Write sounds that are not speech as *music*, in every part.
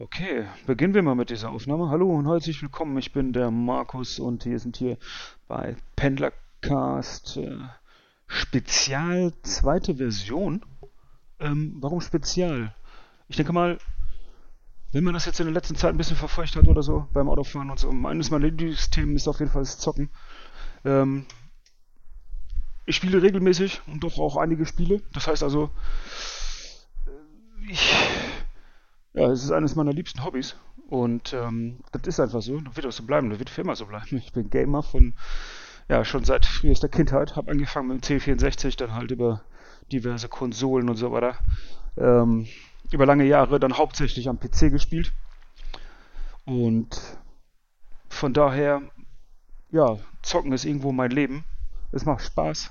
Okay, beginnen wir mal mit dieser Aufnahme. Hallo und herzlich willkommen. Ich bin der Markus und wir sind hier bei Pendlercast äh, Spezial zweite Version. Ähm, warum Spezial? Ich denke mal, wenn man das jetzt in der letzten Zeit ein bisschen verfolgt hat oder so beim Autofahren und so, eines meiner Lieblingsthemen ist auf jeden Fall das Zocken. Ähm, ich spiele regelmäßig und doch auch einige Spiele. Das heißt also, ich ja, es ist eines meiner liebsten Hobbys. Und ähm, das ist einfach so. Das wird auch so bleiben. Das wird für immer so bleiben. Ich bin Gamer von, ja, schon seit frühester Kindheit. Habe angefangen mit dem C64, dann halt über diverse Konsolen und so weiter. Ähm, über lange Jahre dann hauptsächlich am PC gespielt. Und von daher, ja, zocken ist irgendwo mein Leben. Es macht Spaß.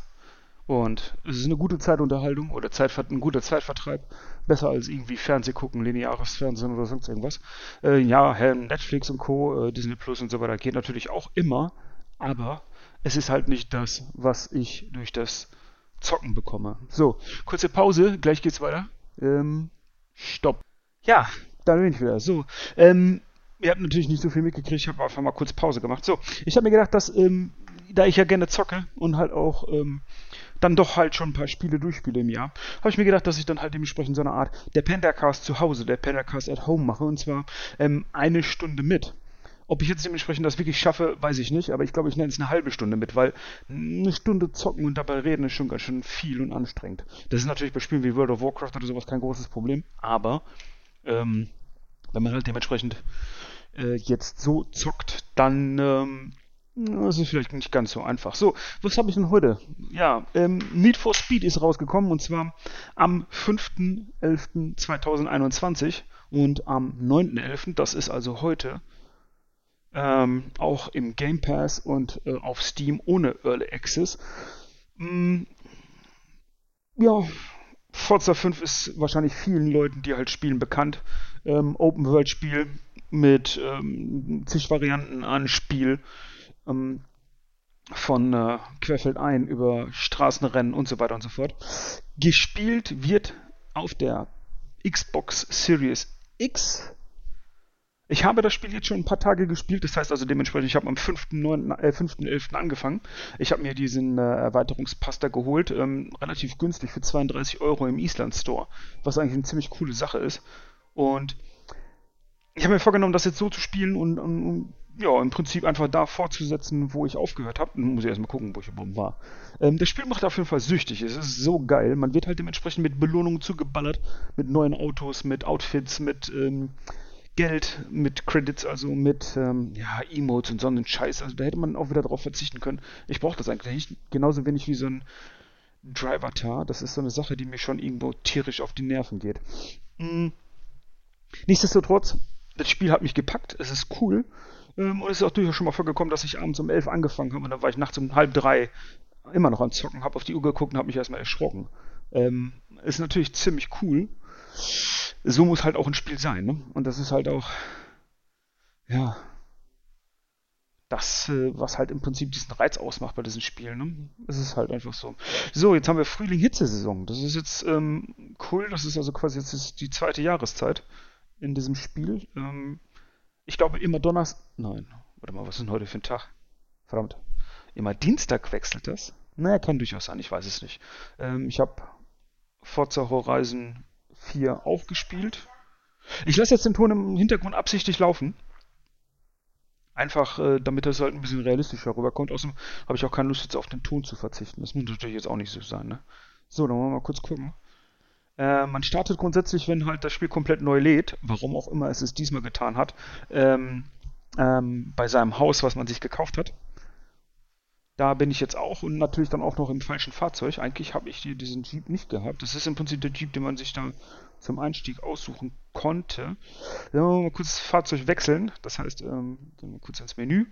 Und es ist eine gute Zeitunterhaltung oder Zeitver ein guter Zeitvertreib. Besser als irgendwie Fernseh gucken, lineares Fernsehen oder sonst irgendwas. Äh, ja, Netflix und Co., äh, Disney Plus und so weiter geht natürlich auch immer, aber es ist halt nicht das, was ich durch das Zocken bekomme. So, kurze Pause, gleich geht's weiter. Ähm, stopp. Ja, da bin ich wieder. So, ähm, ihr habt natürlich nicht so viel mitgekriegt, ich habe einfach mal kurz Pause gemacht. So, ich habe mir gedacht, dass, ähm, da ich ja gerne zocke und halt auch ähm, dann doch halt schon ein paar Spiele durchspiele im Jahr, habe ich mir gedacht, dass ich dann halt dementsprechend so eine Art der Pendercast zu Hause, der Pendercast at Home mache und zwar ähm, eine Stunde mit. Ob ich jetzt dementsprechend das wirklich schaffe, weiß ich nicht, aber ich glaube, ich nenne es eine halbe Stunde mit, weil eine Stunde zocken und dabei reden ist schon ganz schön viel und anstrengend. Das ist natürlich bei Spielen wie World of Warcraft oder sowas kein großes Problem, aber ähm, wenn man halt dementsprechend äh, jetzt so zockt, dann ähm, das ist vielleicht nicht ganz so einfach. So, was habe ich denn heute? Ja, ähm, Need for Speed ist rausgekommen und zwar am 5.11.2021 und am 9.11., das ist also heute, ähm, auch im Game Pass und äh, auf Steam ohne Early Access. Mm, ja, Forza 5 ist wahrscheinlich vielen Leuten, die halt spielen, bekannt. Ähm, Open World Spiel mit ähm, zig Varianten an Spiel ähm, von äh, Querfeldein über Straßenrennen und so weiter und so fort. Gespielt wird auf der Xbox Series X. Ich habe das Spiel jetzt schon ein paar Tage gespielt, das heißt also dementsprechend, ich habe am 5.11. Äh, 5. angefangen. Ich habe mir diesen äh, Erweiterungspass da geholt, ähm, relativ günstig für 32 Euro im Island Store, was eigentlich eine ziemlich coole Sache ist. Und ich habe mir vorgenommen, das jetzt so zu spielen und, und, und ja, im Prinzip einfach da fortzusetzen, wo ich aufgehört habe. Muss ich erstmal gucken, wo ich überhaupt war. Ähm, das Spiel macht auf jeden Fall süchtig. Es ist so geil. Man wird halt dementsprechend mit Belohnungen zugeballert, mit neuen Autos, mit Outfits, mit ähm, Geld, mit Credits, also mit ähm, ja, Emotes und so einen Scheiß. Also da hätte man auch wieder drauf verzichten können. Ich brauche das eigentlich nicht. Genauso wenig wie so ein Driver-Tar. Das ist so eine Sache, die mir schon irgendwo tierisch auf die Nerven geht. Mhm. Nichtsdestotrotz, das Spiel hat mich gepackt. Es ist cool. Ähm, und es ist auch durchaus schon mal vorgekommen, dass ich abends um elf angefangen habe und dann war ich nachts um halb drei immer noch am Zocken, habe auf die Uhr geguckt und habe mich erstmal erschrocken. Ähm, ist natürlich ziemlich cool. So muss halt auch ein Spiel sein, ne? Und das ist halt auch, ja, das, äh, was halt im Prinzip diesen Reiz ausmacht bei diesen Spielen. Ne? Es ist halt einfach so. So, jetzt haben wir Frühling-Hitze-Saison. Das ist jetzt ähm, cool. Das ist also quasi jetzt die zweite Jahreszeit in diesem Spiel. Ähm, ich glaube immer Donnerstag. Nein, warte mal, was ist denn heute für ein Tag? Verdammt. Immer Dienstag wechselt das? Naja, kann durchaus sein, ich weiß es nicht. Ähm, ich habe Forza Horizon 4 auch gespielt. Ich lasse jetzt den Ton im Hintergrund absichtlich laufen. Einfach, äh, damit das halt ein bisschen realistischer rüberkommt. Außerdem habe ich auch keine Lust, jetzt auf den Ton zu verzichten. Das muss natürlich jetzt auch nicht so sein, ne? So, dann wollen wir mal kurz gucken. Äh, man startet grundsätzlich, wenn halt das Spiel komplett neu lädt, warum auch immer es es diesmal getan hat, ähm, ähm, bei seinem Haus, was man sich gekauft hat. Da bin ich jetzt auch und natürlich dann auch noch im falschen Fahrzeug. Eigentlich habe ich diesen Jeep nicht gehabt. Das ist im Prinzip der Jeep, den man sich da zum Einstieg aussuchen konnte. Dann wollen wir mal kurz das Fahrzeug wechseln. Das heißt, ähm, gehen wir kurz ins Menü.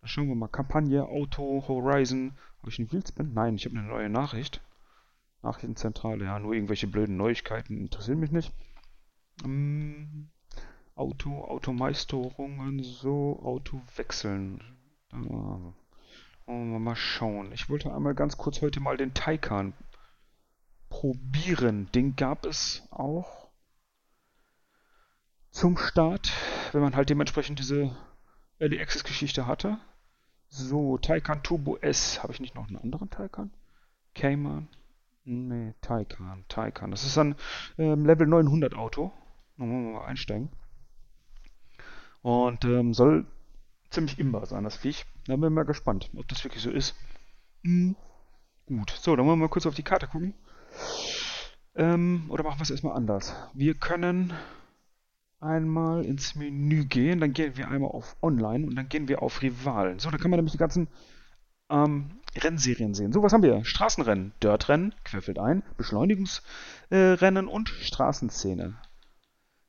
Dann schauen wir mal Kampagne, Auto, Horizon. Habe ich einen Wheelspin? Nein, ich habe eine neue Nachricht. Nachrichtenzentrale, ja, nur irgendwelche blöden Neuigkeiten interessieren mich nicht. Ähm, Auto, Automeisterungen, so, Auto wechseln. Wir mal schauen. Ich wollte einmal ganz kurz heute mal den Taycan probieren. Den gab es auch zum Start, wenn man halt dementsprechend diese Early Access Geschichte hatte. So, Taycan Turbo S. Habe ich nicht noch einen anderen Taycan? Cayman? Nee, Taycan, Taycan. Das ist ein ähm, Level 900 Auto. Mal einsteigen. Und ähm, soll ziemlich imbar sein, das Viech. Da bin ich mal gespannt, ob das wirklich so ist. Hm. Gut, so, dann wollen wir mal kurz auf die Karte gucken. Ähm, oder machen wir es erstmal anders. Wir können einmal ins Menü gehen, dann gehen wir einmal auf Online und dann gehen wir auf Rivalen. So, da kann man nämlich die ganzen ähm, Rennserien sehen. So, was haben wir? Straßenrennen, Dirtrennen, querfeld ein, Beschleunigungsrennen äh, und Straßenszene.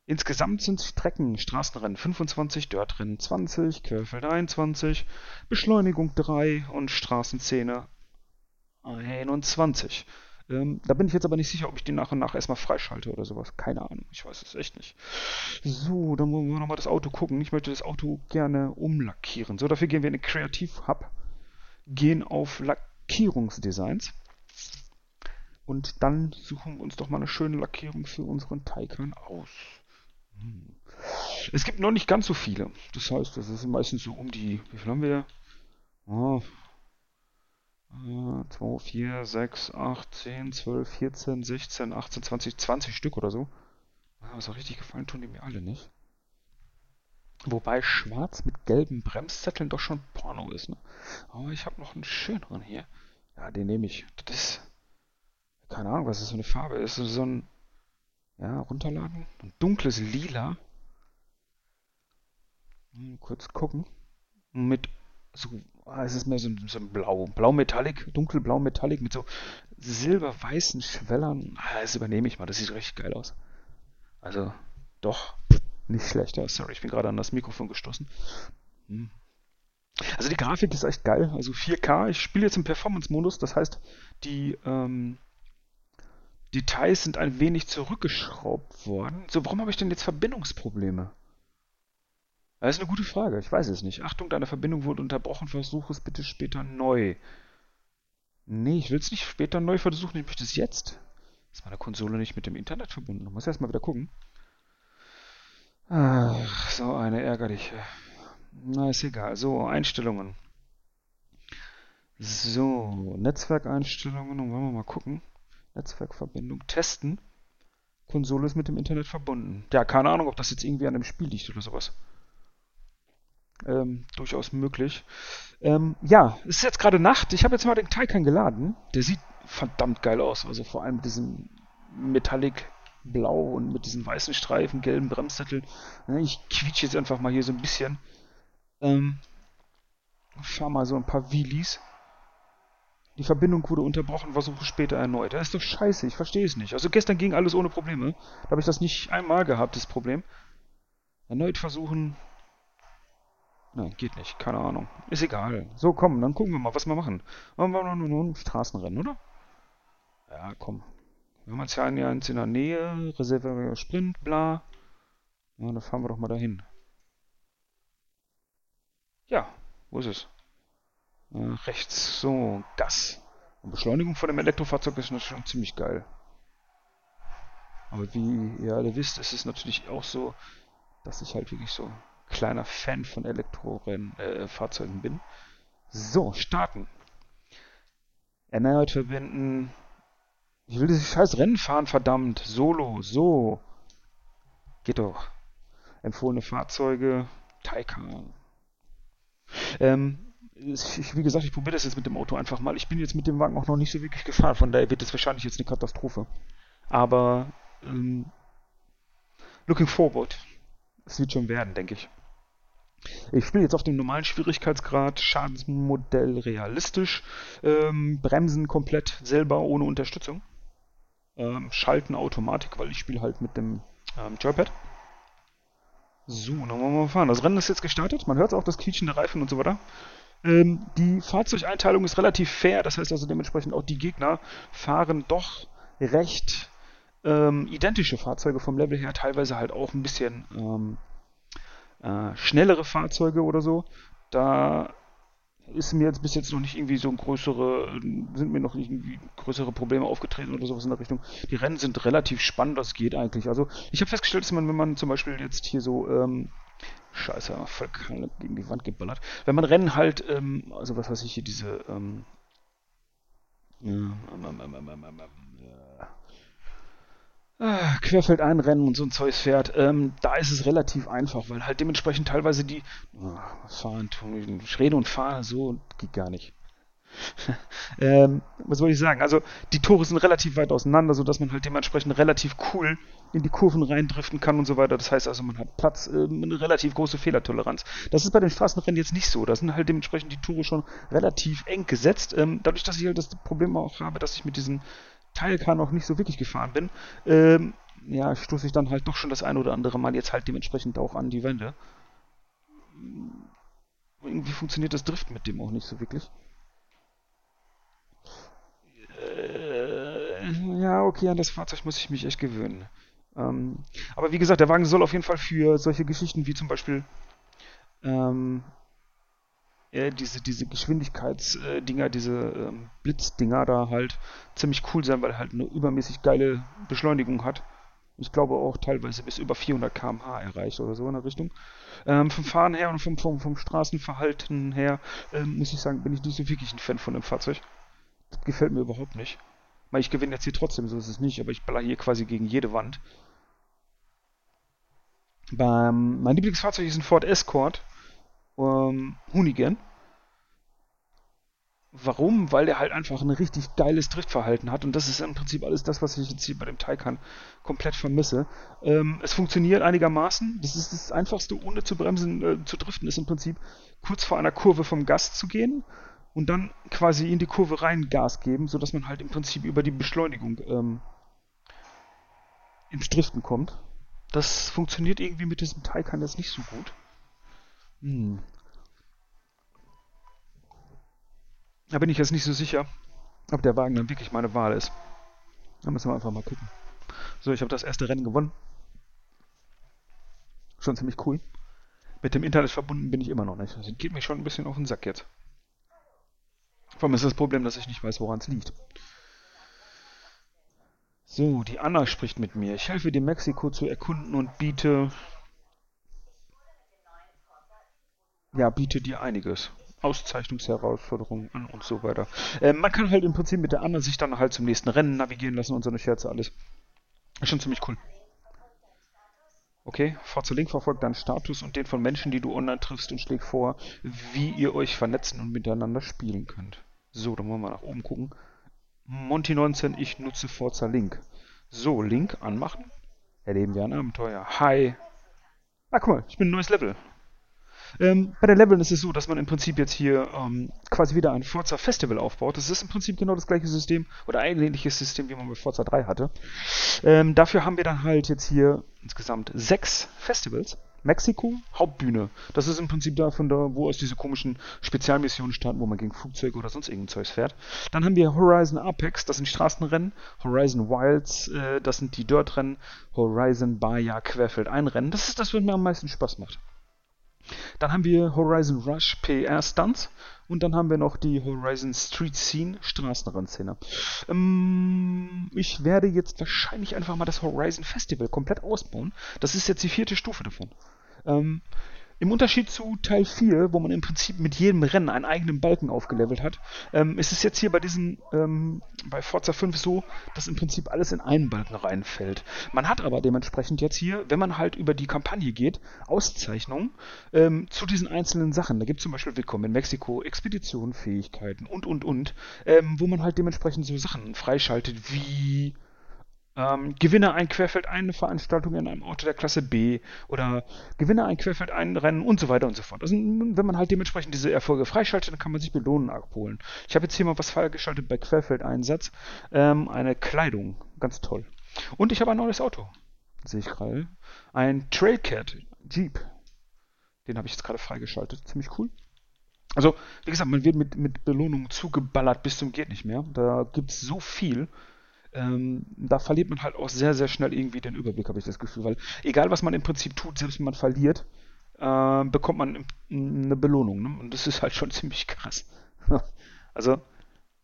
Insgesamt sind Strecken Straßenrennen 25, Dirtrennen 20, Querfeld 21, Beschleunigung 3 und Straßenszene 21. Ähm, da bin ich jetzt aber nicht sicher, ob ich die nach und nach erstmal freischalte oder sowas. Keine Ahnung, ich weiß es echt nicht. So, dann wollen wir nochmal das Auto gucken. Ich möchte das Auto gerne umlackieren. So, dafür gehen wir in den Kreativ Hub, gehen auf Lackierungsdesigns und dann suchen wir uns doch mal eine schöne Lackierung für unseren Taycan aus. Hm. Es gibt noch nicht ganz so viele. Das heißt, das ist meistens so um die, wie viel haben wir? Oh, 2, 4, 6, 8, 10, 12, 14, 16, 18, 20, 20 Stück oder so. Aber so richtig gefallen tun die mir alle nicht. Wobei schwarz mit gelben Bremszetteln doch schon Porno ist, ne? Aber ich habe noch einen schöneren hier. Ja, den nehme ich. Das ist. Keine Ahnung, was das für eine Farbe ist. So ein. Ja, runterladen. Ein dunkles Lila. Mal kurz gucken. Mit so Ah, es ist mehr so ein, so ein Blau, Blau-Metallic, dunkelblau-Metallic mit so silberweißen Schwellern. Ah, das übernehme ich mal, das sieht richtig geil aus. Also, doch, nicht schlechter. Sorry, ich bin gerade an das Mikrofon gestoßen. Hm. Also die Grafik ist echt geil. Also 4K. Ich spiele jetzt im Performance-Modus, das heißt, die ähm, Details sind ein wenig zurückgeschraubt worden. So, warum habe ich denn jetzt Verbindungsprobleme? Das ist eine gute Frage. Ich weiß es nicht. Achtung, deine Verbindung wurde unterbrochen. Versuche es bitte später neu. Nee, ich will es nicht später neu versuchen. Ich möchte es jetzt. Ist meine Konsole nicht mit dem Internet verbunden? Ich muss erstmal wieder gucken. Ach, so eine ärgerliche. Na, ist egal. So, Einstellungen. So, Netzwerkeinstellungen. Und wollen wir mal gucken. Netzwerkverbindung testen. Konsole ist mit dem Internet verbunden. Ja, keine Ahnung, ob das jetzt irgendwie an dem Spiel liegt oder sowas ähm, durchaus möglich. Ähm, ja, es ist jetzt gerade Nacht. Ich habe jetzt mal den Taycan geladen. Der sieht verdammt geil aus. Also vor allem mit diesem Metallic Blau und mit diesen weißen Streifen, gelben Bremssättel. Ich quietsche jetzt einfach mal hier so ein bisschen. Ähm, fahr mal so ein paar Wheelies. Die Verbindung wurde unterbrochen, versuche später erneut. Das ist doch scheiße, ich verstehe es nicht. Also gestern ging alles ohne Probleme. Da habe ich das nicht einmal gehabt, das Problem. Erneut versuchen, Nein, geht nicht. Keine Ahnung. Ist egal. So, komm, dann gucken wir mal, was wir machen. Straßenrennen, oder? Ja, komm. Wir haben jetzt ja eins in der Nähe. Reserve Sprint, bla. Ja, dann fahren wir doch mal dahin. Ja, wo ist es? Äh, rechts. So, Gas. Und Beschleunigung von dem Elektrofahrzeug ist natürlich schon ziemlich geil. Aber wie ihr alle wisst, ist es natürlich auch so, dass ich halt wirklich so kleiner Fan von Elektrofahrzeugen äh, bin. So, starten. Erneut verbinden. Ich will dieses scheiß Rennen fahren, verdammt. Solo, so. Geht doch. Empfohlene Fahrzeuge. Taycan. Ähm, wie gesagt, ich probiere das jetzt mit dem Auto einfach mal. Ich bin jetzt mit dem Wagen auch noch nicht so wirklich gefahren, von daher wird es wahrscheinlich jetzt eine Katastrophe. Aber ähm, looking forward. Es wird schon werden, denke ich. Ich spiele jetzt auf dem normalen Schwierigkeitsgrad, Schadensmodell realistisch, ähm, Bremsen komplett selber ohne Unterstützung, ähm, Schalten Automatik, weil ich spiele halt mit dem ähm, Joypad. So, dann wollen wir mal fahren. Das Rennen ist jetzt gestartet, man hört auch das Quietschen der Reifen und so weiter. Ähm, die Fahrzeugeinteilung ist relativ fair, das heißt also dementsprechend auch die Gegner fahren doch recht ähm, identische Fahrzeuge vom Level her, teilweise halt auch ein bisschen ähm, äh, schnellere Fahrzeuge oder so. Da ist mir jetzt bis jetzt noch nicht irgendwie so ein größere, sind mir noch irgendwie größere Probleme aufgetreten oder sowas in der Richtung. Die Rennen sind relativ spannend, das geht eigentlich. Also ich habe festgestellt, dass man, wenn man zum Beispiel jetzt hier so, ähm, Scheiße, voll gegen die Wand geballert. Wenn man Rennen halt, ähm, also was weiß ich hier, diese, ähm, ähm, ähm, ähm, ähm äh, querfeld einrennen und so ein Zeug fährt, ähm, da ist es relativ einfach, weil halt dementsprechend teilweise die oh, fahren, reden und fahren, so geht gar nicht. *laughs* ähm, was wollte ich sagen? Also die Tore sind relativ weit auseinander, sodass man halt dementsprechend relativ cool in die Kurven reindriften kann und so weiter. Das heißt also, man hat Platz, äh, eine relativ große Fehlertoleranz. Das ist bei den Straßenrennen jetzt nicht so. Da sind halt dementsprechend die Tore schon relativ eng gesetzt. Ähm, dadurch, dass ich halt das Problem auch habe, dass ich mit diesen Teilkar noch nicht so wirklich gefahren bin, ähm, ja, stoße ich dann halt doch schon das ein oder andere Mal jetzt halt dementsprechend auch an die Wände. Irgendwie funktioniert das Drift mit dem auch nicht so wirklich. Äh, ja, okay, an das Fahrzeug muss ich mich echt gewöhnen. Ähm, aber wie gesagt, der Wagen soll auf jeden Fall für solche Geschichten wie zum Beispiel ähm, äh, diese, diese Geschwindigkeitsdinger, diese ähm, Blitzdinger da halt ziemlich cool sein, weil er halt eine übermäßig geile Beschleunigung hat. Ich glaube auch teilweise bis über 400 km/h erreicht oder so in der Richtung. Ähm, vom Fahren her und vom, vom, vom Straßenverhalten her, ähm, muss ich sagen, bin ich nicht so wirklich ein Fan von dem Fahrzeug. Das gefällt mir überhaupt nicht. Ich gewinne jetzt hier trotzdem, so ist es nicht, aber ich baller hier quasi gegen jede Wand. Beim, mein Lieblingsfahrzeug ist ein Ford Escort ähm, Hoonigan. Warum? Weil der halt einfach ein richtig geiles Driftverhalten hat und das ist im Prinzip alles das, was ich jetzt hier bei dem Taycan komplett vermisse. Ähm, es funktioniert einigermaßen. Das ist das Einfachste, ohne zu bremsen, äh, zu driften, ist im Prinzip kurz vor einer Kurve vom Gas zu gehen und dann quasi in die Kurve rein Gas geben, sodass man halt im Prinzip über die Beschleunigung ähm, ins Driften kommt. Das funktioniert irgendwie mit diesem Taycan jetzt nicht so gut. Hm. Da bin ich jetzt nicht so sicher, ob der Wagen dann wirklich meine Wahl ist. Da müssen wir einfach mal gucken. So, ich habe das erste Rennen gewonnen. Schon ziemlich cool. Mit dem Internet verbunden bin ich immer noch nicht. Das geht mir schon ein bisschen auf den Sack jetzt. Vor allem ist das Problem, dass ich nicht weiß, woran es liegt. So, die Anna spricht mit mir. Ich helfe dir, Mexiko zu erkunden und biete ja, bietet dir einiges. Auszeichnungsherausforderungen und so weiter. Äh, man kann halt im Prinzip mit der anderen sich dann halt zum nächsten Rennen navigieren lassen und so eine Scherze alles. Ist schon ziemlich cool. Okay, Forza Link verfolgt deinen Status und den von Menschen, die du online triffst und schlägt vor, wie ihr euch vernetzen und miteinander spielen könnt. So, dann wollen wir nach oben gucken. Monty 19, ich nutze Forza Link. So, Link anmachen. Erleben wir ein Abenteuer. Hi. Ah, guck mal, ich bin ein neues Level. Ähm, bei den Leveln ist es so, dass man im Prinzip jetzt hier ähm, quasi wieder ein Forza Festival aufbaut. Das ist im Prinzip genau das gleiche System oder ein ähnliches System, wie man bei Forza 3 hatte. Ähm, dafür haben wir dann halt jetzt hier insgesamt sechs Festivals. Mexiko, Hauptbühne. Das ist im Prinzip da von da, wo aus diese komischen Spezialmissionen starten, wo man gegen Flugzeuge oder sonst irgendein Zeugs fährt. Dann haben wir Horizon Apex, das sind Straßenrennen. Horizon Wilds, äh, das sind die Dirtrennen. Horizon Baja Querfeld Einrennen. Das ist das, was mir am meisten Spaß macht. Dann haben wir Horizon Rush PR Stunts und dann haben wir noch die Horizon Street Scene Straßenrennszene. Ähm, ich werde jetzt wahrscheinlich einfach mal das Horizon Festival komplett ausbauen. Das ist jetzt die vierte Stufe davon. Ähm, im Unterschied zu Teil 4, wo man im Prinzip mit jedem Rennen einen eigenen Balken aufgelevelt hat, ähm, ist es jetzt hier bei diesem, ähm, bei Forza 5 so, dass im Prinzip alles in einen Balken reinfällt. Man hat aber dementsprechend jetzt hier, wenn man halt über die Kampagne geht, Auszeichnungen ähm, zu diesen einzelnen Sachen. Da gibt es zum Beispiel Willkommen in Mexiko, Expeditionen, Fähigkeiten und, und, und, ähm, wo man halt dementsprechend so Sachen freischaltet wie ähm, gewinne ein Querfeld eine Veranstaltung in einem Auto der Klasse B oder gewinne ein Querfeld ein Rennen und so weiter und so fort. Also wenn man halt dementsprechend diese Erfolge freischaltet, dann kann man sich Belohnen abholen. Ich habe jetzt hier mal was freigeschaltet bei Querfeldeinsatz. Ähm, eine Kleidung, ganz toll. Und ich habe ein neues Auto, sehe ich gerade. Ein Trailcat Jeep. Den habe ich jetzt gerade freigeschaltet. Ziemlich cool. Also, wie gesagt, man wird mit, mit Belohnungen zugeballert bis zum geht nicht mehr. Da gibt es so viel ähm, da verliert man halt auch sehr, sehr schnell irgendwie den Überblick, habe ich das Gefühl. Weil egal, was man im Prinzip tut, selbst wenn man verliert, äh, bekommt man eine Belohnung. Ne? Und das ist halt schon *laughs* ziemlich krass. *laughs* also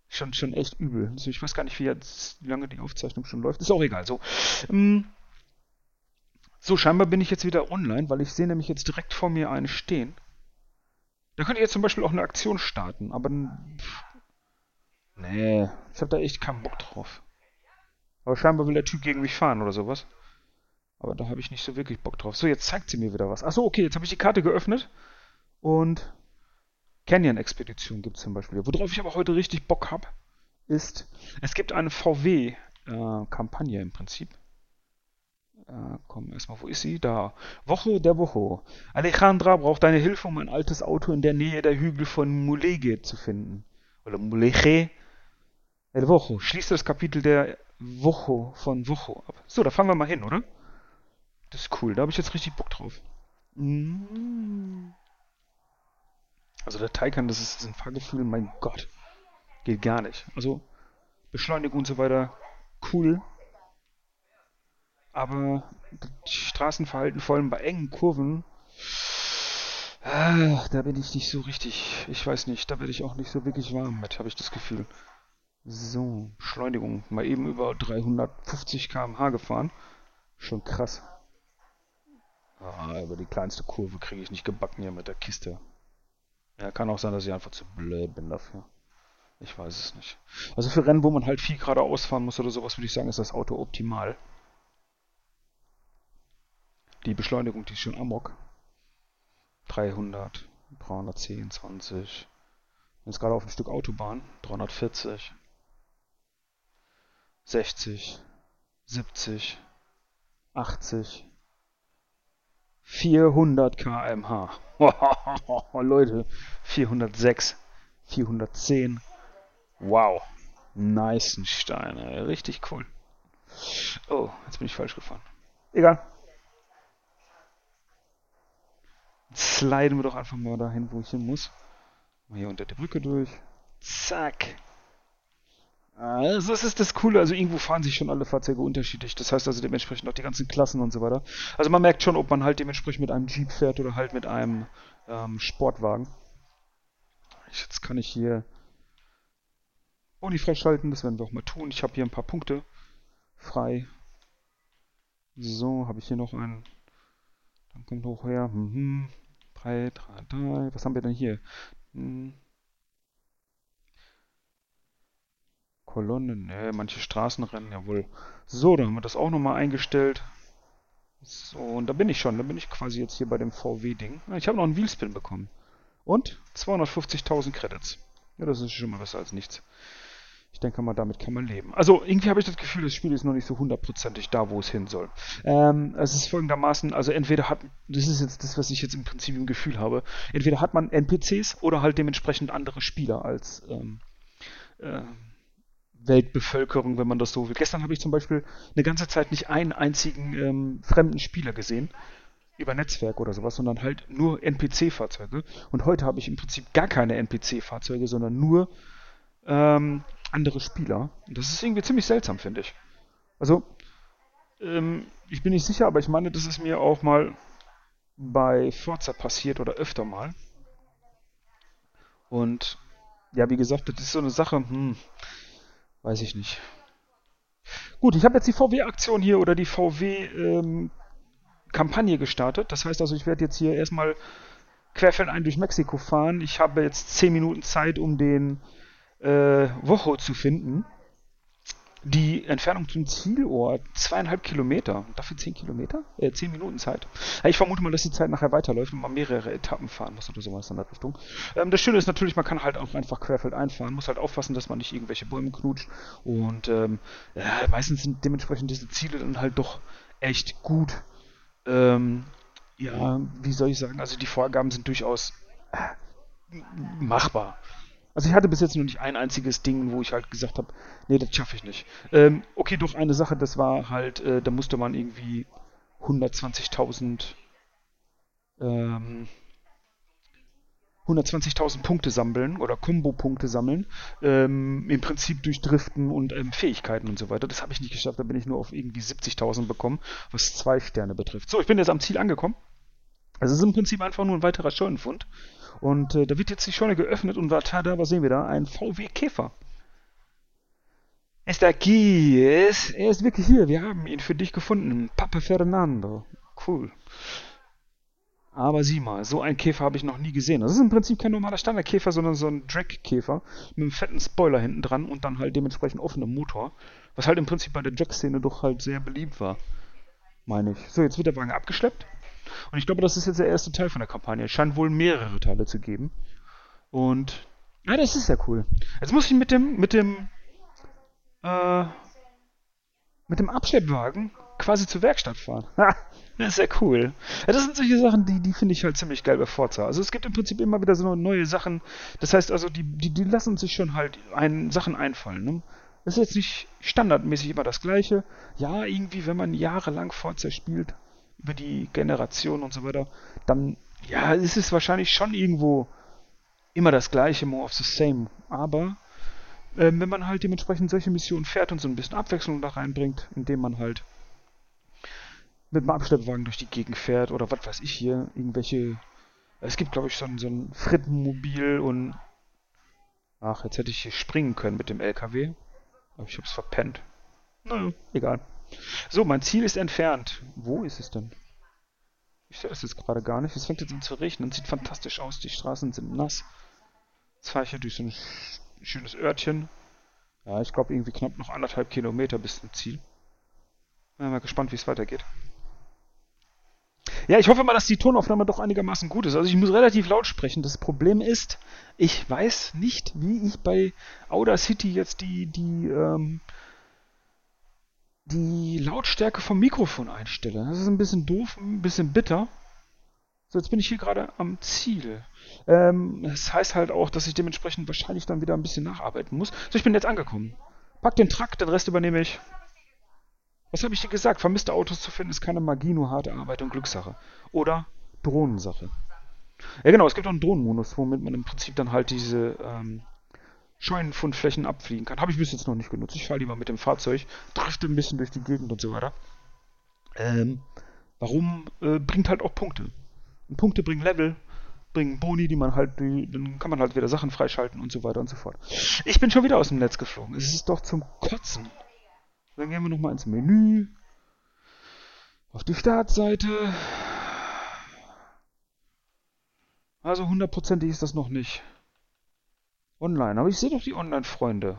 schon, schon echt übel. Also ich weiß gar nicht, wie, jetzt, wie lange die Aufzeichnung schon läuft. Ist auch egal. So, ähm, so scheinbar bin ich jetzt wieder online, weil ich sehe nämlich jetzt direkt vor mir einen stehen. Da könnt ihr jetzt zum Beispiel auch eine Aktion starten, aber pff, nee, ich habe da echt keinen Bock drauf. Aber scheinbar will der Typ gegen mich fahren oder sowas. Aber da habe ich nicht so wirklich Bock drauf. So, jetzt zeigt sie mir wieder was. Achso, okay, jetzt habe ich die Karte geöffnet. Und Canyon-Expedition gibt es zum Beispiel. Worauf ich aber heute richtig Bock habe, ist, es gibt eine VW-Kampagne äh, im Prinzip. Äh, komm, erstmal, wo ist sie? Da. Woche der Woche. Alejandra braucht deine Hilfe, um ein altes Auto in der Nähe der Hügel von Mulege zu finden. Oder Mulege. El Woche. Schließt das Kapitel der Woche von Woche ab. So, da fangen wir mal hin, oder? Das ist cool, da habe ich jetzt richtig Bock drauf. Mm. Also der Taycan, das ist, ein Fahrgefühl, mein Gott. Geht gar nicht. Also Beschleunigung und so weiter, cool. Aber Straßenverhalten, vor allem bei engen Kurven, ah, da bin ich nicht so richtig, ich weiß nicht, da werde ich auch nicht so wirklich warm mit, habe ich das Gefühl. So, Beschleunigung, mal eben über 350 km/h gefahren. Schon krass. Ah, über die kleinste Kurve kriege ich nicht gebacken hier mit der Kiste. Ja, kann auch sein, dass ich einfach zu blöd bin dafür. Ich weiß es nicht. Also für Rennen, wo man halt viel geradeaus fahren muss oder sowas, würde ich sagen, ist das Auto optimal. Die Beschleunigung, die ist schon amok. 300, 310, 20. Jetzt gerade auf ein Stück Autobahn. 340. 60. 70. 80. 400 kmh. Leute, 406, 410. Wow. Nice Steine. Richtig cool. Oh, jetzt bin ich falsch gefahren. Egal. Sliden wir doch einfach mal dahin, wo ich hin muss. Mal hier unter der Brücke durch. Zack. Also das ist das Coole, also irgendwo fahren sich schon alle Fahrzeuge unterschiedlich. Das heißt also dementsprechend auch die ganzen Klassen und so weiter. Also man merkt schon, ob man halt dementsprechend mit einem Jeep fährt oder halt mit einem ähm, Sportwagen. Jetzt kann ich hier Boni freischalten, das werden wir auch mal tun. Ich habe hier ein paar Punkte frei. So, habe ich hier noch einen. Dann kommt hoch her. Mhm. 3, 3, 3. Was haben wir denn hier? Hm. Kolonnen, ne, manche Straßenrennen, jawohl. So, dann haben wir das auch nochmal eingestellt. So, und da bin ich schon, da bin ich quasi jetzt hier bei dem VW-Ding. Ich habe noch einen Wheelspin bekommen. Und 250.000 Credits. Ja, das ist schon mal besser als nichts. Ich denke mal, damit kann man leben. Also, irgendwie habe ich das Gefühl, das Spiel ist noch nicht so hundertprozentig da, wo es hin soll. Ähm, es ist folgendermaßen, also entweder hat, das ist jetzt das, was ich jetzt im Prinzip im Gefühl habe, entweder hat man NPCs oder halt dementsprechend andere Spieler als ähm, äh, Weltbevölkerung, wenn man das so will. Gestern habe ich zum Beispiel eine ganze Zeit nicht einen einzigen ähm, fremden Spieler gesehen über Netzwerk oder sowas, sondern halt nur NPC-Fahrzeuge. Und heute habe ich im Prinzip gar keine NPC-Fahrzeuge, sondern nur ähm, andere Spieler. Und das ist irgendwie ziemlich seltsam, finde ich. Also, ähm, ich bin nicht sicher, aber ich meine, das ist mir auch mal bei Forza passiert oder öfter mal. Und ja, wie gesagt, das ist so eine Sache, hm, Weiß ich nicht. Gut, ich habe jetzt die VW-Aktion hier oder die VW-Kampagne ähm, gestartet. Das heißt also, ich werde jetzt hier erstmal querfeldein durch Mexiko fahren. Ich habe jetzt 10 Minuten Zeit, um den äh, Wocho zu finden die Entfernung zum Zielort zweieinhalb Kilometer. Dafür zehn Kilometer? Äh, zehn Minuten Zeit. Ich vermute mal, dass die Zeit nachher weiterläuft und man mehrere Etappen fahren muss oder sowas in der Richtung. Ähm, das Schöne ist natürlich, man kann halt auch einfach querfeld einfahren, muss halt aufpassen, dass man nicht irgendwelche Bäume knutscht. Und ähm, ja, meistens sind dementsprechend diese Ziele dann halt doch echt gut. Ähm, ja, wie soll ich sagen? Also die Vorgaben sind durchaus äh, machbar. Also ich hatte bis jetzt noch nicht ein einziges Ding, wo ich halt gesagt habe, nee, das schaffe ich nicht. Ähm, okay, doch eine Sache, das war halt, äh, da musste man irgendwie 120.000 ähm, 120.000 Punkte sammeln oder Kombo-Punkte sammeln, ähm, im Prinzip durch Driften und ähm, Fähigkeiten und so weiter. Das habe ich nicht geschafft, da bin ich nur auf irgendwie 70.000 bekommen, was zwei Sterne betrifft. So, ich bin jetzt am Ziel angekommen. Also es ist im Prinzip einfach nur ein weiterer Scheunenfund. Und äh, da wird jetzt die Scheune geöffnet und tada, was sehen wir da? Ein VW Käfer. Está aquí, er ist, er ist wirklich hier. Wir haben ihn für dich gefunden. Papa Fernando. Cool. Aber sieh mal, so einen Käfer habe ich noch nie gesehen. Das ist im Prinzip kein normaler Standardkäfer, sondern so ein Drag-Käfer mit einem fetten Spoiler hinten dran und dann halt dementsprechend offenem Motor. Was halt im Prinzip bei der Drag-Szene doch halt sehr beliebt war. Meine ich. So, jetzt wird der Wagen abgeschleppt. Und ich glaube, das ist jetzt der erste Teil von der Kampagne. Es scheint wohl mehrere Teile zu geben. Und ja, das ist sehr cool. Jetzt muss ich mit dem, mit dem, äh, mit dem Abschleppwagen quasi zur Werkstatt fahren. *laughs* Das ist sehr cool. Ja, das sind solche Sachen, die, die finde ich halt ziemlich geil bei Forza. Also es gibt im Prinzip immer wieder so neue Sachen. Das heißt also, die, die, die lassen sich schon halt ein, Sachen einfallen. Ne? Das ist jetzt nicht standardmäßig immer das Gleiche. Ja, irgendwie, wenn man jahrelang Forza spielt, über die Generation und so weiter, dann, ja, ist es wahrscheinlich schon irgendwo immer das Gleiche, more of the same. Aber äh, wenn man halt dementsprechend solche Missionen fährt und so ein bisschen Abwechslung da reinbringt, indem man halt mit dem Abschleppwagen durch die Gegend fährt oder was weiß ich hier, irgendwelche. Es gibt, glaube ich, so ein, so ein Frittenmobil und. Ach, jetzt hätte ich hier springen können mit dem LKW. Aber ich hab's verpennt. Naja, egal. So, mein Ziel ist entfernt. Wo ist es denn? Ich sehe das jetzt gerade gar nicht. Es fängt jetzt an zu regnen. Sieht fantastisch aus. Die Straßen sind nass. Jetzt fahre ich hier durch so ein schönes Örtchen. Ja, ich glaube irgendwie knapp noch anderthalb Kilometer bis zum Ziel. Bin mal gespannt, wie es weitergeht. Ja, ich hoffe mal, dass die Tonaufnahme doch einigermaßen gut ist. Also ich muss relativ laut sprechen. Das Problem ist, ich weiß nicht, wie ich bei Audacity jetzt die, die, ähm, die Lautstärke vom Mikrofon einstelle. Das ist ein bisschen doof, ein bisschen bitter. So, jetzt bin ich hier gerade am Ziel. Ähm, das heißt halt auch, dass ich dementsprechend wahrscheinlich dann wieder ein bisschen nacharbeiten muss. So, ich bin jetzt angekommen. Pack den Truck, den Rest übernehme ich. Was habe ich dir gesagt? Vermisste Autos zu finden ist keine Magie, nur harte Arbeit und Glückssache. Oder Drohnensache. Ja genau, es gibt auch einen Drohnenmodus, womit man im Prinzip dann halt diese ähm, Scheunenfundflächen abfliegen kann. Habe ich bis jetzt noch nicht genutzt. Ich fahre lieber mit dem Fahrzeug, drifte ein bisschen durch die Gegend und so weiter. Ähm, warum? Äh, bringt halt auch Punkte. Und Punkte bringen Level, bringen Boni, die man halt, die, dann kann man halt wieder Sachen freischalten und so weiter und so fort. Ich bin schon wieder aus dem Netz geflogen. Es ist doch zum Kotzen. Dann gehen wir nochmal ins Menü. Auf die Startseite. Also hundertprozentig ist das noch nicht. Online. Aber ich sehe doch die Online-Freunde.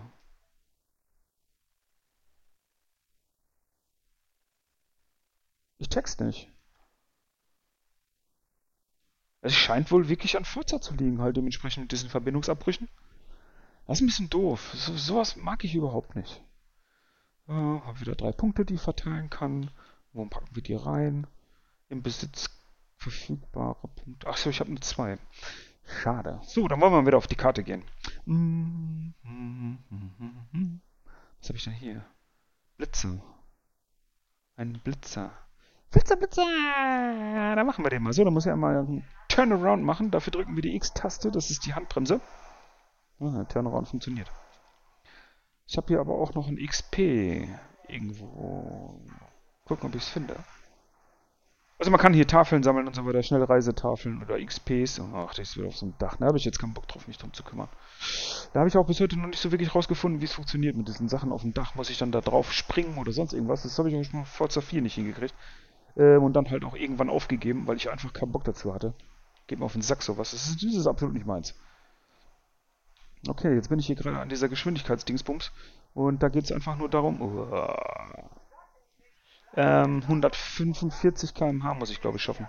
Ich text nicht. Es scheint wohl wirklich an Forza zu liegen, halt dementsprechend mit diesen Verbindungsabbrüchen. Das ist ein bisschen doof. So, sowas mag ich überhaupt nicht. Äh, habe wieder drei Punkte, die ich verteilen kann. Wo packen wir die rein? Im Besitz verfügbare Punkte. Achso, ich habe nur zwei. Schade. So, dann wollen wir mal wieder auf die Karte gehen. Was habe ich denn hier? Blitzer. Ein Blitzer. Blitzer, Blitzer! Da machen wir den mal. So, dann muss ich einmal einen Turnaround machen. Dafür drücken wir die X-Taste. Das ist die Handbremse. Ah, Turnaround funktioniert. Ich habe hier aber auch noch ein XP irgendwo. Gucken, ob ich es finde. Also man kann hier Tafeln sammeln und so weiter, Schnellreisetafeln oder XPs. Ach, das wird auf so einem Dach. Da habe ich jetzt keinen Bock drauf, mich drum zu kümmern. Da habe ich auch bis heute noch nicht so wirklich rausgefunden, wie es funktioniert mit diesen Sachen auf dem Dach. Muss ich dann da drauf springen oder sonst irgendwas? Das habe ich schon vor Forza 4 nicht hingekriegt. Ähm, und dann halt auch irgendwann aufgegeben, weil ich einfach keinen Bock dazu hatte. Geht mir auf den Sack sowas. Das ist, das ist absolut nicht meins. Okay, jetzt bin ich hier gerade an dieser Geschwindigkeitsdingsbums und da geht es einfach nur darum, uh, ähm, 145 km/h muss ich glaube ich schaffen.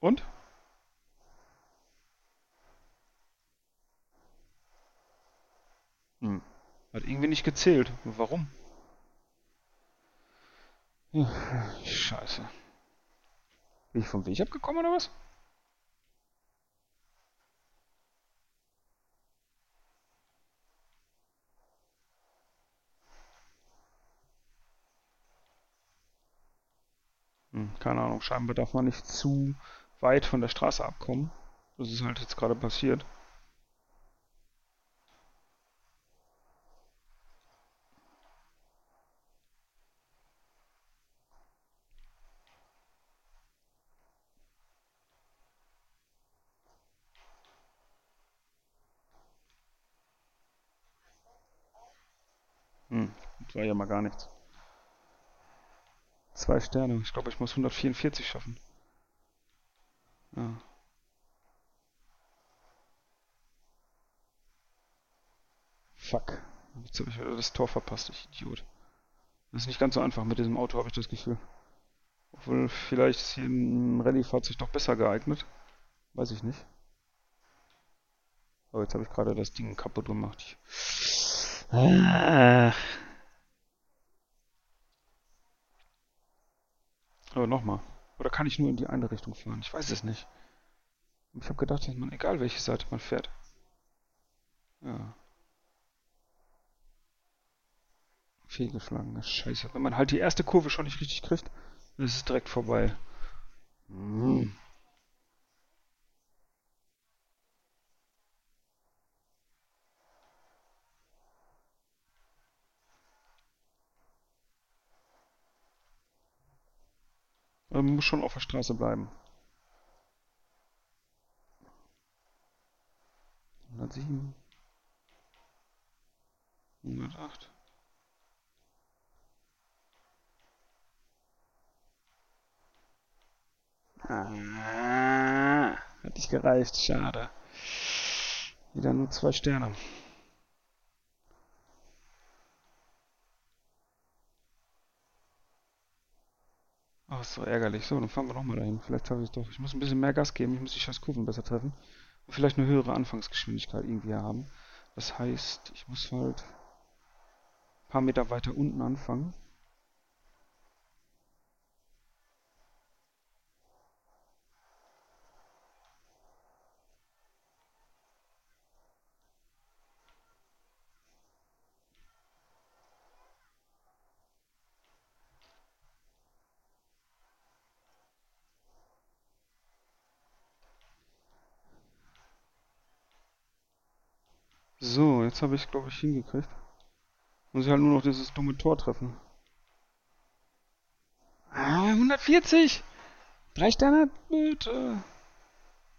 Und? Hm. Hat irgendwie nicht gezählt. Warum? Scheiße. Bin ich vom Weg abgekommen oder was? Hm, keine Ahnung, scheinbar darf man nicht zu weit von der Straße abkommen. Das ist halt jetzt gerade passiert. Hm, das war ja mal gar nichts. Zwei Sterne. Ich glaube, ich muss 144 schaffen. Ja. Fuck. Jetzt habe ich wieder das Tor verpasst, ich Idiot. Das ist nicht ganz so einfach mit diesem Auto, habe ich das Gefühl. Obwohl, vielleicht ist hier ein Rallye-Fahrzeug doch besser geeignet. Weiß ich nicht. Oh, jetzt habe ich gerade das Ding kaputt gemacht. Ich... Ah. Aber nochmal. Oder kann ich nur in die eine Richtung fahren? Ich weiß es nicht. Ich habe gedacht, dass man, egal welche Seite man fährt. Ja. Fehlgeschlagen. Scheiße. Wenn man halt die erste Kurve schon nicht richtig kriegt, dann ist es direkt vorbei. Mhm. Man muss schon auf der Straße bleiben. 107. 108. Ah, hat nicht gereicht, schade. Wieder nur zwei Sterne. Oh, ist so ärgerlich. So, dann fahren wir nochmal dahin. Vielleicht schaffe ich es doch. Ich muss ein bisschen mehr Gas geben. Ich muss die scheiß Kurven besser treffen. Und vielleicht eine höhere Anfangsgeschwindigkeit irgendwie haben. Das heißt, ich muss halt ein paar Meter weiter unten anfangen. So, jetzt habe ich glaube ich, hingekriegt. Muss ich halt nur noch dieses dumme Tor treffen. Ah, 140! Drei Sterne? Bitte.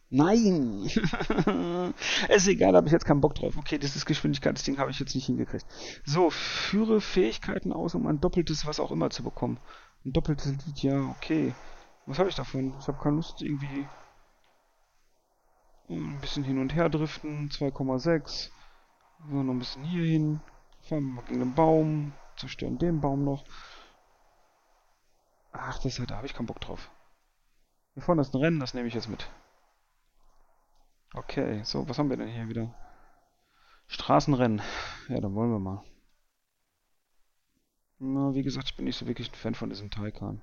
Nein! *laughs* ist egal, habe ich jetzt keinen Bock drauf. Okay, dieses Geschwindigkeitsding habe ich jetzt nicht hingekriegt. So, führe Fähigkeiten aus, um ein doppeltes was auch immer zu bekommen. Ein doppeltes Lied, ja, okay. Was habe ich davon? Ich habe keine Lust, irgendwie ein bisschen hin und her driften. 2,6. So, noch ein bisschen hier hin. Fahren wir gegen den Baum. Zerstören den Baum noch. Ach, das halt, da habe ich keinen Bock drauf. Hier vorne ist ein Rennen, das nehme ich jetzt mit. Okay, so, was haben wir denn hier wieder? Straßenrennen. Ja, dann wollen wir mal. Na, wie gesagt, ich bin nicht so wirklich ein Fan von diesem Taycan.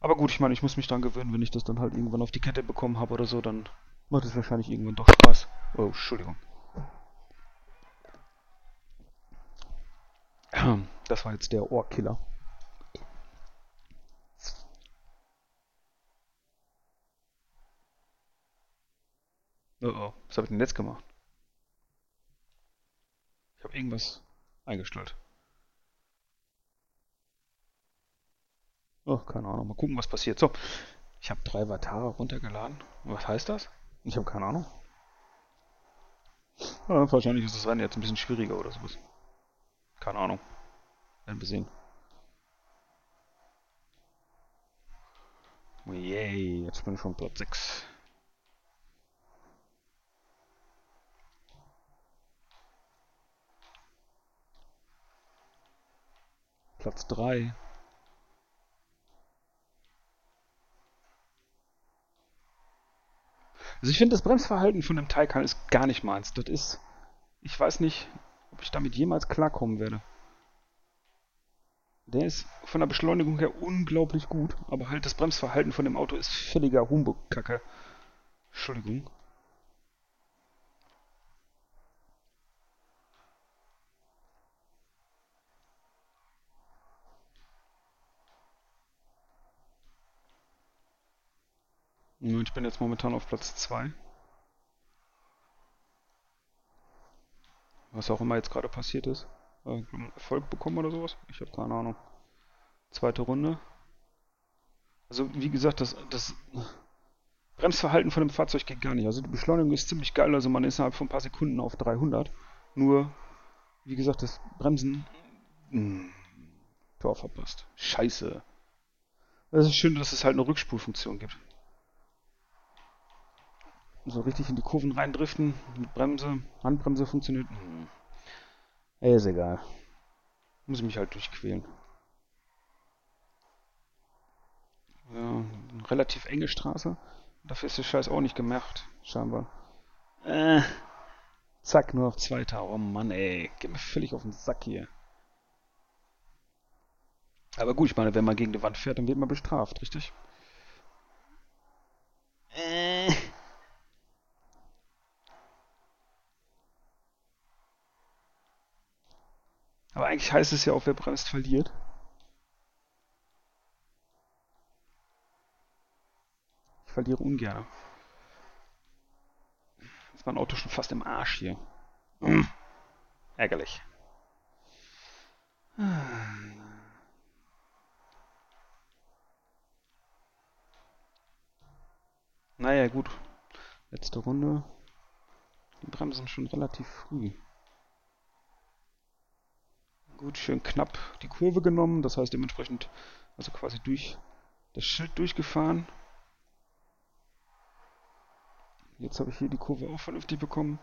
Aber gut, ich meine, ich muss mich dran gewöhnen, wenn ich das dann halt irgendwann auf die Kette bekommen habe oder so, dann macht es wahrscheinlich irgendwann doch Spaß. Oh, Entschuldigung. *clears throat* Das war jetzt der Ohrkiller. Oh oh, was habe ich denn jetzt gemacht? Ich habe irgendwas eingestellt. Oh, keine Ahnung. Mal gucken, was passiert. So, ich habe drei Vatare runtergeladen. Was heißt das? Ich habe keine Ahnung. Ja, wahrscheinlich ist das Rennen jetzt ein bisschen schwieriger oder sowas. Keine Ahnung. Werden wir sehen. Oh yay, jetzt bin ich schon Platz 6. Platz 3. Also ich finde das Bremsverhalten von dem Taycan ist gar nicht meins. Das ist, ich weiß nicht, ob ich damit jemals klarkommen werde. Der ist von der Beschleunigung her unglaublich gut, aber halt das Bremsverhalten von dem Auto ist völliger Humbug-Kacke. Entschuldigung. Ich bin jetzt momentan auf Platz 2. Was auch immer jetzt gerade passiert ist. Äh, Erfolg bekommen oder sowas? Ich habe keine Ahnung. Zweite Runde. Also wie gesagt, das, das Bremsverhalten von dem Fahrzeug geht gar nicht. Also die Beschleunigung ist ziemlich geil. Also man ist innerhalb von ein paar Sekunden auf 300. Nur, wie gesagt, das Bremsen Hm. Tor verpasst. Scheiße. Es ist schön, dass es halt eine Rückspulfunktion gibt. So richtig in die Kurven reindriften, mit Bremse, Handbremse funktioniert. Hm. Ey, ist egal. Muss ich mich halt durchquälen. Ja, eine relativ enge Straße. Dafür ist der Scheiß auch nicht gemacht, scheinbar. Äh, zack, nur auf Zweiter. Oh Mann, ey. Geht mir völlig auf den Sack hier. Aber gut, ich meine, wenn man gegen die Wand fährt, dann wird man bestraft, richtig? Äh. Aber eigentlich heißt es ja auch, wer bremst, verliert. Ich verliere ungern. Ist mein Auto schon fast im Arsch hier. Hm. Ärgerlich. Naja, gut. Letzte Runde. Die Bremsen schon relativ früh. Gut, schön knapp die Kurve genommen. Das heißt dementsprechend, also quasi durch das Schild durchgefahren. Jetzt habe ich hier die Kurve auch vernünftig bekommen.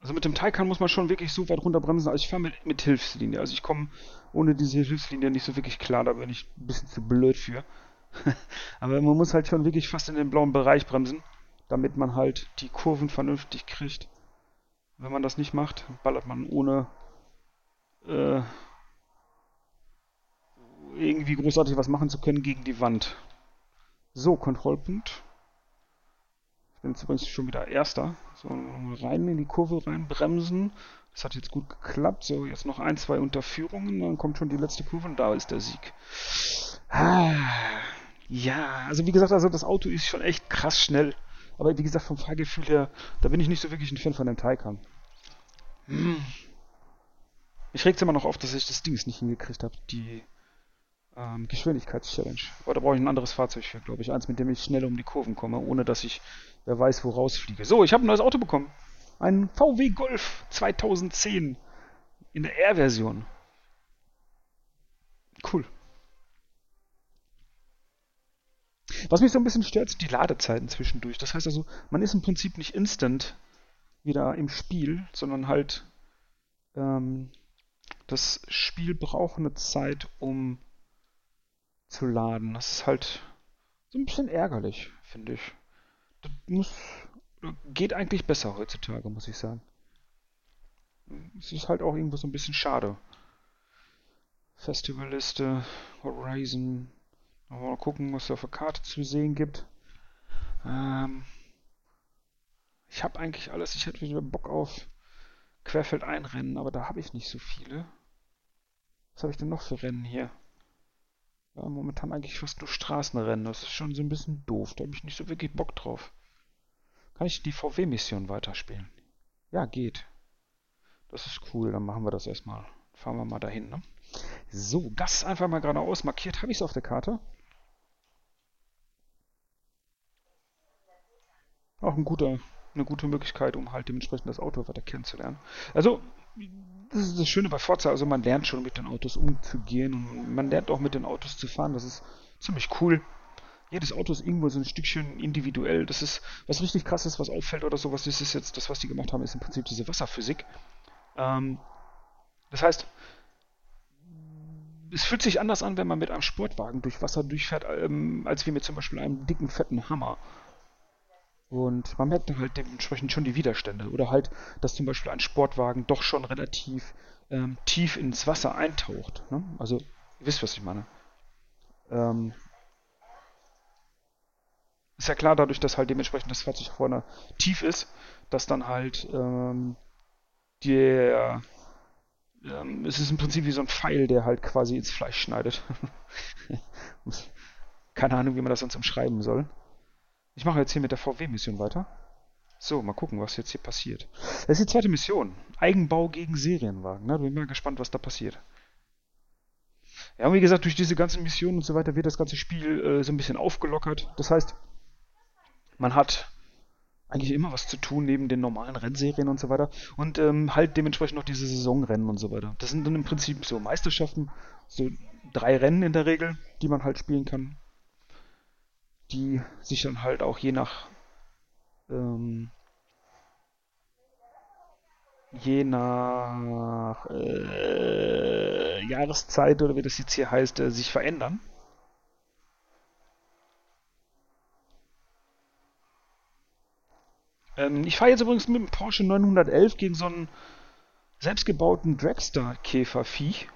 Also mit dem Taycan muss man schon wirklich so weit runterbremsen. Also ich fahre mit, mit Hilfslinie. Also ich komme ohne diese Hilfslinie nicht so wirklich klar. Da bin ich ein bisschen zu blöd für. *laughs* Aber man muss halt schon wirklich fast in den blauen Bereich bremsen, damit man halt die Kurven vernünftig kriegt. Wenn man das nicht macht, ballert man ohne äh, irgendwie großartig was machen zu können gegen die Wand. So, Kontrollpunkt. Ich bin jetzt übrigens schon wieder Erster. So, rein in die Kurve rein, bremsen. Das hat jetzt gut geklappt. So, jetzt noch ein, zwei Unterführungen. Dann kommt schon die letzte Kurve und da ist der Sieg. Ah, ja, also wie gesagt, also das Auto ist schon echt krass schnell. Aber wie gesagt, vom Fahrgefühl her, da bin ich nicht so wirklich ein Fan von dem Taycan. Hm. Ich regt immer noch auf, dass ich das Ding nicht hingekriegt habe, die ähm, Geschwindigkeitschallenge. Aber da brauche ich ein anderes Fahrzeug für, glaube ich. Eins, mit dem ich schnell um die Kurven komme, ohne dass ich, wer weiß, wo rausfliege. So, ich habe ein neues Auto bekommen. Ein VW Golf 2010 in der R-Version. Cool. Was mich so ein bisschen stört, sind die Ladezeiten zwischendurch. Das heißt also, man ist im Prinzip nicht instant wieder im Spiel, sondern halt ähm, das Spiel braucht eine Zeit, um zu laden. Das ist halt so ein bisschen ärgerlich, finde ich. Das muss, geht eigentlich besser heutzutage, muss ich sagen. Es ist halt auch irgendwo so ein bisschen schade. Festivalliste, Horizon. Mal gucken, was da für Karte zu sehen gibt. Ähm, ich habe eigentlich alles. Ich hätte wieder Bock auf Querfeld einrennen, aber da habe ich nicht so viele. Was habe ich denn noch für Rennen hier? Ja, momentan eigentlich fast nur Straßenrennen. Das ist schon so ein bisschen doof. Da habe ich nicht so wirklich Bock drauf. Kann ich die VW-Mission weiterspielen? Ja, geht. Das ist cool. Dann machen wir das erstmal. Fahren wir mal dahin, ne? So, Gas einfach mal geradeaus. Markiert habe ich es auf der Karte. Auch ein guter, eine gute Möglichkeit, um halt dementsprechend das Auto weiter kennenzulernen. Also, das ist das Schöne bei Forza, also man lernt schon mit den Autos umzugehen und man lernt auch mit den Autos zu fahren. Das ist ziemlich cool. Jedes Auto ist irgendwo so ein Stückchen individuell. Das ist was richtig krasses, was auffällt oder sowas. Das ist jetzt das, was die gemacht haben, ist im Prinzip diese Wasserphysik. Ähm, das heißt, es fühlt sich anders an, wenn man mit einem Sportwagen durch Wasser durchfährt, ähm, als wie mit zum Beispiel einem dicken, fetten Hammer. Und man merkt dann halt dementsprechend schon die Widerstände. Oder halt, dass zum Beispiel ein Sportwagen doch schon relativ ähm, tief ins Wasser eintaucht. Ne? Also, ihr wisst, was ich meine. Ähm, ist ja klar, dadurch, dass halt dementsprechend das Fahrzeug vorne tief ist, dass dann halt ähm, der ähm, es ist im Prinzip wie so ein Pfeil, der halt quasi ins Fleisch schneidet. *laughs* Keine Ahnung, wie man das sonst umschreiben soll. Ich mache jetzt hier mit der VW-Mission weiter. So, mal gucken, was jetzt hier passiert. Das ist die zweite Mission. Eigenbau gegen Serienwagen. Ne? Bin mal gespannt, was da passiert. Ja, und wie gesagt, durch diese ganzen Missionen und so weiter wird das ganze Spiel äh, so ein bisschen aufgelockert. Das heißt, man hat eigentlich immer was zu tun neben den normalen Rennserien und so weiter. Und ähm, halt dementsprechend noch diese Saisonrennen und so weiter. Das sind dann im Prinzip so Meisterschaften, so drei Rennen in der Regel, die man halt spielen kann. Die sich dann halt auch je nach ähm, je nach äh, Jahreszeit oder wie das jetzt hier heißt, äh, sich verändern. Ähm, ich fahre jetzt übrigens mit dem Porsche 911 gegen so einen selbstgebauten Dragster-Käferviech.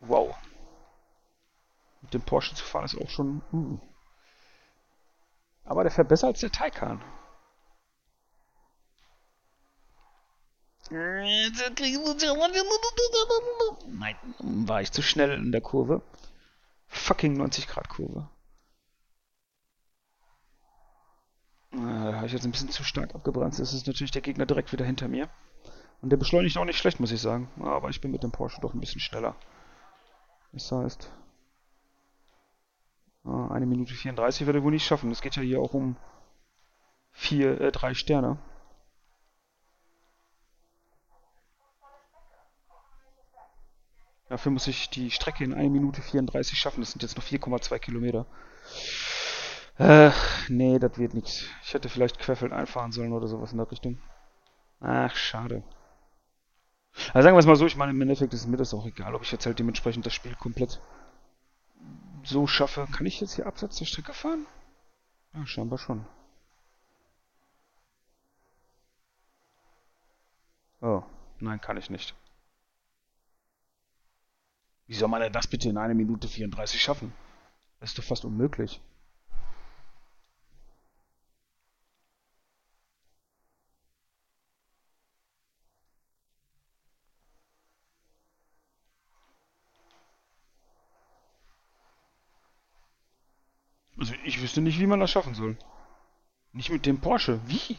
Wow. Mit dem Porsche zu fahren ist auch schon. Uh. Aber der fährt besser als der Taycan. Nein, war ich zu schnell in der Kurve. Fucking 90 Grad Kurve. Da habe ich jetzt ein bisschen zu stark abgebrannt. Das ist natürlich der Gegner direkt wieder hinter mir. Und der beschleunigt auch nicht schlecht, muss ich sagen. Aber ich bin mit dem Porsche doch ein bisschen schneller. Das heißt, eine Minute 34 werde ich wohl nicht schaffen. Es geht ja hier auch um vier, äh, drei Sterne. Dafür muss ich die Strecke in 1 Minute 34 schaffen. Das sind jetzt noch 4,2 Kilometer. Äh, nee, das wird nichts. Ich hätte vielleicht querfeld einfahren sollen oder sowas in der Richtung. Ach, schade. Also sagen wir es mal so, ich meine, im Endeffekt ist mir das auch egal, ob ich jetzt halt dementsprechend das Spiel komplett so schaffe. Kann ich jetzt hier abseits der Strecke fahren? Ja, scheinbar schon. Oh, nein, kann ich nicht. Wie soll man denn das bitte in 1 Minute 34 schaffen? Das ist doch fast unmöglich. Also ich wüsste nicht, wie man das schaffen soll. Nicht mit dem Porsche. Wie?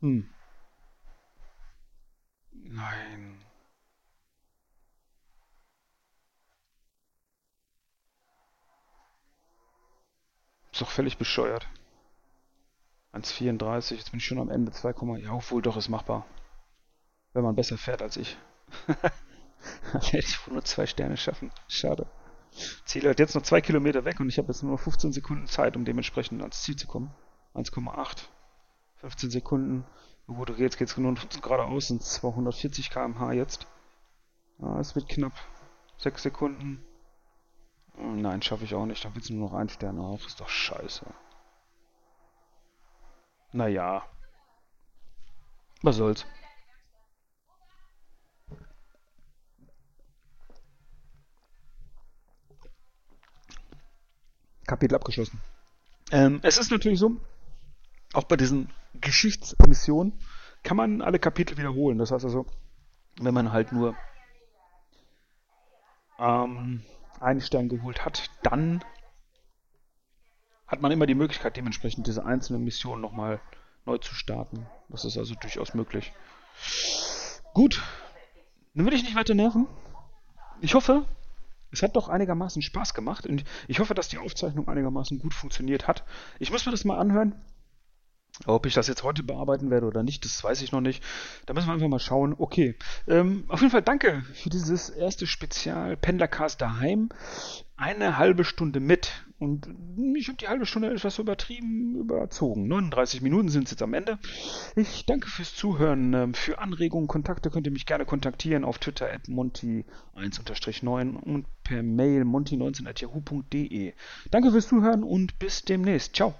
Hm. Nein. Ist doch völlig bescheuert. 1,34, jetzt bin ich schon am Ende 2, ja, obwohl doch, ist machbar. Wenn man besser fährt als ich. *laughs* Dann werde ich wohl nur zwei Sterne schaffen. Schade. Ziel hat jetzt noch zwei Kilometer weg und ich habe jetzt nur noch 15 Sekunden Zeit, um dementsprechend ans Ziel zu kommen. 1,8. 15 Sekunden. Gut, okay, jetzt geht es nur geradeaus, sind 240 km/h jetzt. Ah, es wird knapp. 6 Sekunden. Nein, schaffe ich auch nicht. Dann wird es nur noch ein Stern auch. Ist doch scheiße. Naja. Was soll's. Kapitel abgeschlossen. Ähm, es ist natürlich so, auch bei diesen Geschichtsmissionen kann man alle Kapitel wiederholen. Das heißt also, wenn man halt nur ähm, einen Stern geholt hat, dann hat man immer die Möglichkeit, dementsprechend diese einzelnen Missionen nochmal neu zu starten. Das ist also durchaus möglich. Gut, dann will ich nicht weiter nerven. Ich hoffe, es hat doch einigermaßen Spaß gemacht und ich hoffe, dass die Aufzeichnung einigermaßen gut funktioniert hat. Ich muss mir das mal anhören. Ob ich das jetzt heute bearbeiten werde oder nicht, das weiß ich noch nicht. Da müssen wir einfach mal schauen. Okay. Ähm, auf jeden Fall danke für dieses erste Spezial Pendlercast daheim. Eine halbe Stunde mit. Und ich habe die halbe Stunde etwas übertrieben überzogen. 39 Minuten sind es jetzt am Ende. Ich danke fürs Zuhören. Ähm, für Anregungen, Kontakte könnt ihr mich gerne kontaktieren auf Twitter at monty1-9 und per Mail monty19 at yahoo.de. Danke fürs Zuhören und bis demnächst. Ciao.